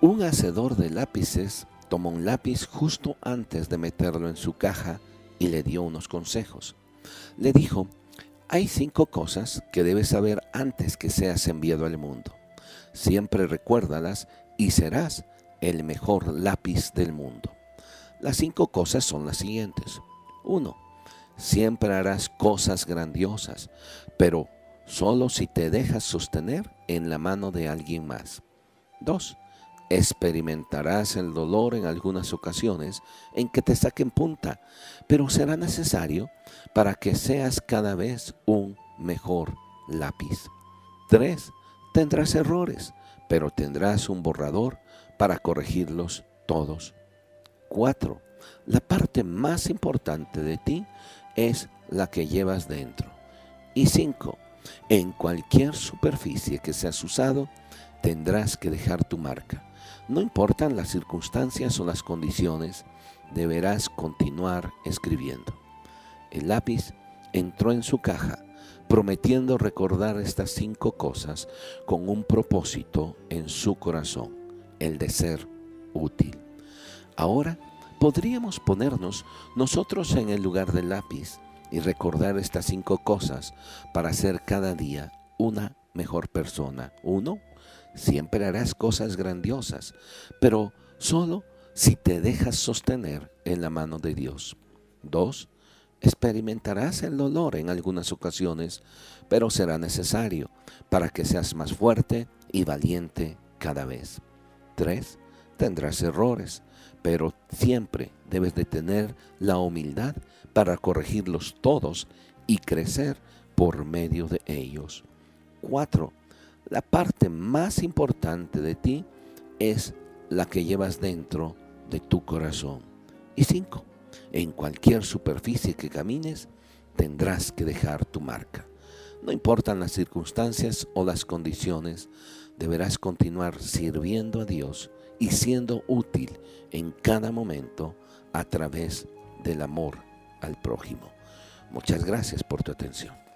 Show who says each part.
Speaker 1: Un hacedor de lápices tomó un lápiz justo antes de meterlo en su caja y le dio unos consejos. Le dijo, hay cinco cosas que debes saber antes que seas enviado al mundo. Siempre recuérdalas y serás el mejor lápiz del mundo. Las cinco cosas son las siguientes. Uno, Siempre harás cosas grandiosas, pero solo si te dejas sostener en la mano de alguien más. 2. Experimentarás el dolor en algunas ocasiones en que te saquen punta, pero será necesario para que seas cada vez un mejor lápiz. 3. Tendrás errores, pero tendrás un borrador para corregirlos todos. 4. La parte más importante de ti es la que llevas dentro. Y 5. En cualquier superficie que seas usado, tendrás que dejar tu marca. No importan las circunstancias o las condiciones, deberás continuar escribiendo. El lápiz entró en su caja, prometiendo recordar estas cinco cosas con un propósito en su corazón, el de ser útil. Ahora podríamos ponernos nosotros en el lugar del lápiz y recordar estas cinco cosas para ser cada día una mejor persona. Uno, siempre harás cosas grandiosas, pero solo si te dejas sostener en la mano de Dios. Dos, experimentarás el dolor en algunas ocasiones, pero será necesario para que seas más fuerte y valiente cada vez. Tres, tendrás errores, pero siempre debes de tener la humildad para corregirlos todos y crecer por medio de ellos. Cuatro, la parte más importante de ti es la que llevas dentro de tu corazón. Y cinco, en cualquier superficie que camines, tendrás que dejar tu marca. No importan las circunstancias o las condiciones, deberás continuar sirviendo a Dios y siendo útil en cada momento a través del amor al prójimo. Muchas gracias por tu atención.